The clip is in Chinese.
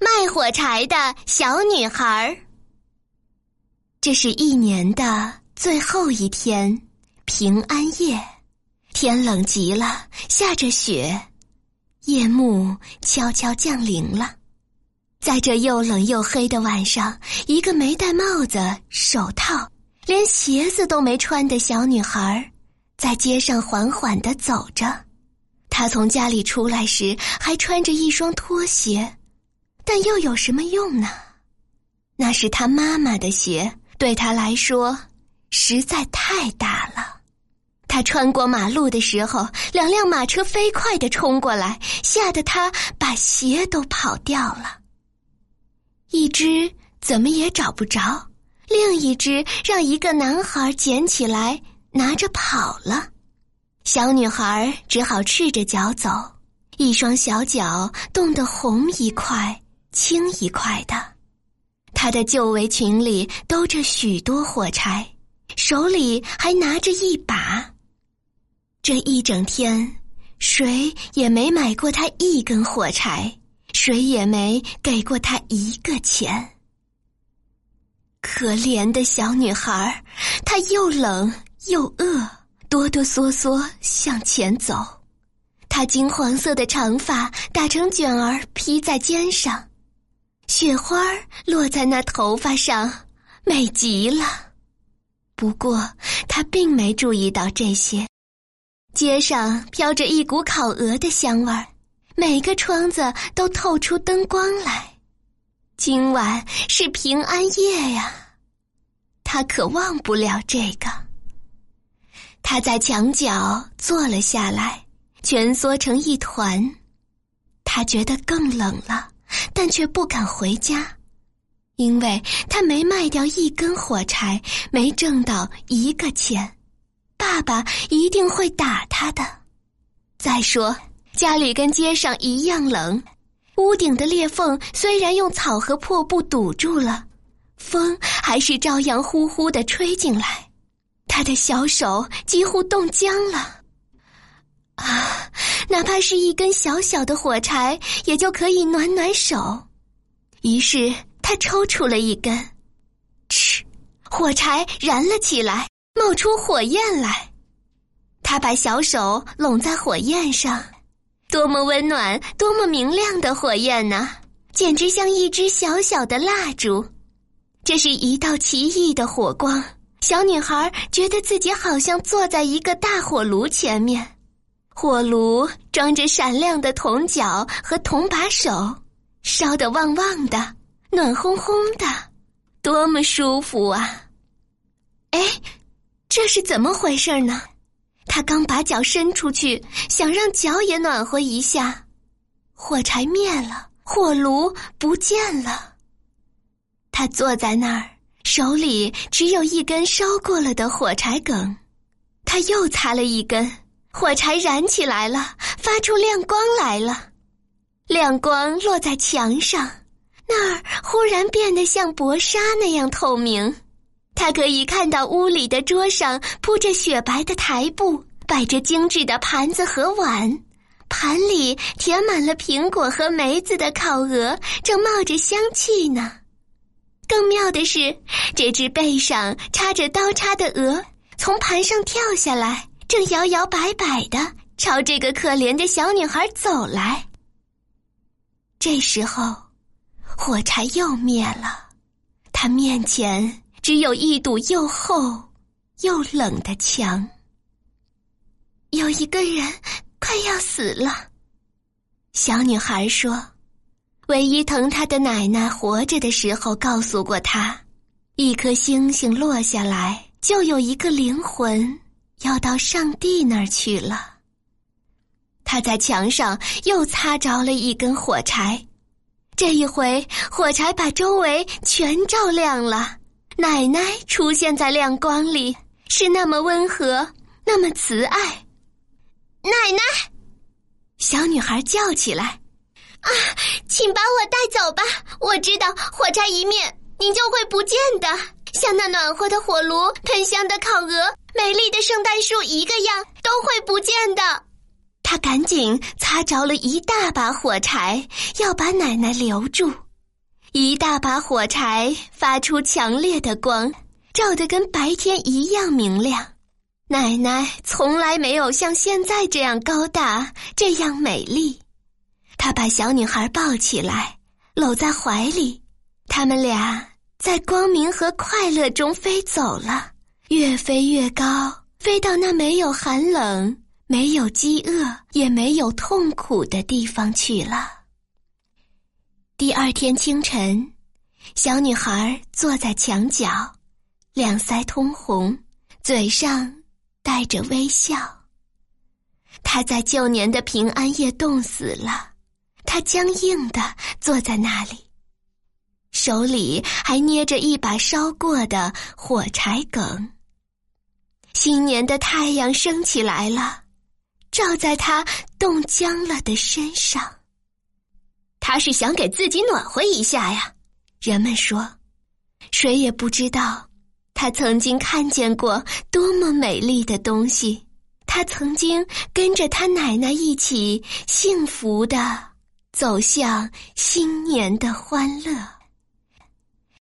卖火柴的小女孩。这是一年的最后一天，平安夜，天冷极了，下着雪，夜幕悄悄降临了。在这又冷又黑的晚上，一个没戴帽子、手套、连鞋子都没穿的小女孩，在街上缓缓的走着。她从家里出来时还穿着一双拖鞋，但又有什么用呢？那是他妈妈的鞋。对他来说，实在太大了。他穿过马路的时候，两辆马车飞快的冲过来，吓得他把鞋都跑掉了。一只怎么也找不着，另一只让一个男孩捡起来拿着跑了。小女孩只好赤着脚走，一双小脚冻得红一块青一块的。她的旧围裙里兜着许多火柴，手里还拿着一把。这一整天，谁也没买过她一根火柴，谁也没给过她一个钱。可怜的小女孩，她又冷又饿，哆哆嗦嗦向前走。她金黄色的长发打成卷儿披在肩上。雪花落在那头发上，美极了。不过他并没注意到这些。街上飘着一股烤鹅的香味儿，每个窗子都透出灯光来。今晚是平安夜呀，他可忘不了这个。他在墙角坐了下来，蜷缩成一团。他觉得更冷了。但却不敢回家，因为他没卖掉一根火柴，没挣到一个钱，爸爸一定会打他的。再说家里跟街上一样冷，屋顶的裂缝虽然用草和破布堵住了，风还是照样呼呼的吹进来，他的小手几乎冻僵了。啊，哪怕是一根小小的火柴，也就可以暖暖手。于是他抽出了一根，嗤，火柴燃了起来，冒出火焰来。他把小手拢在火焰上，多么温暖，多么明亮的火焰呢！简直像一支小小的蜡烛。这是一道奇异的火光。小女孩觉得自己好像坐在一个大火炉前面。火炉装着闪亮的铜脚和铜把手，烧得旺旺的，暖烘烘的，多么舒服啊！哎，这是怎么回事呢？他刚把脚伸出去，想让脚也暖和一下，火柴灭了，火炉不见了。他坐在那儿，手里只有一根烧过了的火柴梗，他又擦了一根。火柴燃起来了，发出亮光来了，亮光落在墙上，那儿忽然变得像薄纱那样透明。他可以看到屋里的桌上铺着雪白的台布，摆着精致的盘子和碗，盘里填满了苹果和梅子的烤鹅，正冒着香气呢。更妙的是，这只背上插着刀叉的鹅从盘上跳下来。正摇摇摆摆的朝这个可怜的小女孩走来。这时候，火柴又灭了，他面前只有一堵又厚又冷的墙。有一个人快要死了，小女孩说：“唯一疼她的奶奶活着的时候告诉过她，一颗星星落下来就有一个灵魂。”要到上帝那儿去了。他在墙上又擦着了一根火柴，这一回火柴把周围全照亮了。奶奶出现在亮光里，是那么温和，那么慈爱。奶奶，小女孩叫起来：“啊，请把我带走吧！我知道火柴一灭，您就会不见的，像那暖和的火炉，喷香的烤鹅。”美丽的圣诞树一个样都会不见的。他赶紧擦着了一大把火柴，要把奶奶留住。一大把火柴发出强烈的光，照得跟白天一样明亮。奶奶从来没有像现在这样高大，这样美丽。她把小女孩抱起来，搂在怀里。他们俩在光明和快乐中飞走了，越飞越高，飞到那没有寒冷、没有饥饿、也没有痛苦的地方去了。第二天清晨，小女孩坐在墙角，两腮通红，嘴上带着微笑。她在旧年的平安夜冻死了，她僵硬的坐在那里，手里还捏着一把烧过的火柴梗。新年的太阳升起来了，照在她冻僵了的身上。他是想给自己暖和一下呀，人们说，谁也不知道，他曾经看见过多么美丽的东西，他曾经跟着他奶奶一起幸福的走向新年的欢乐。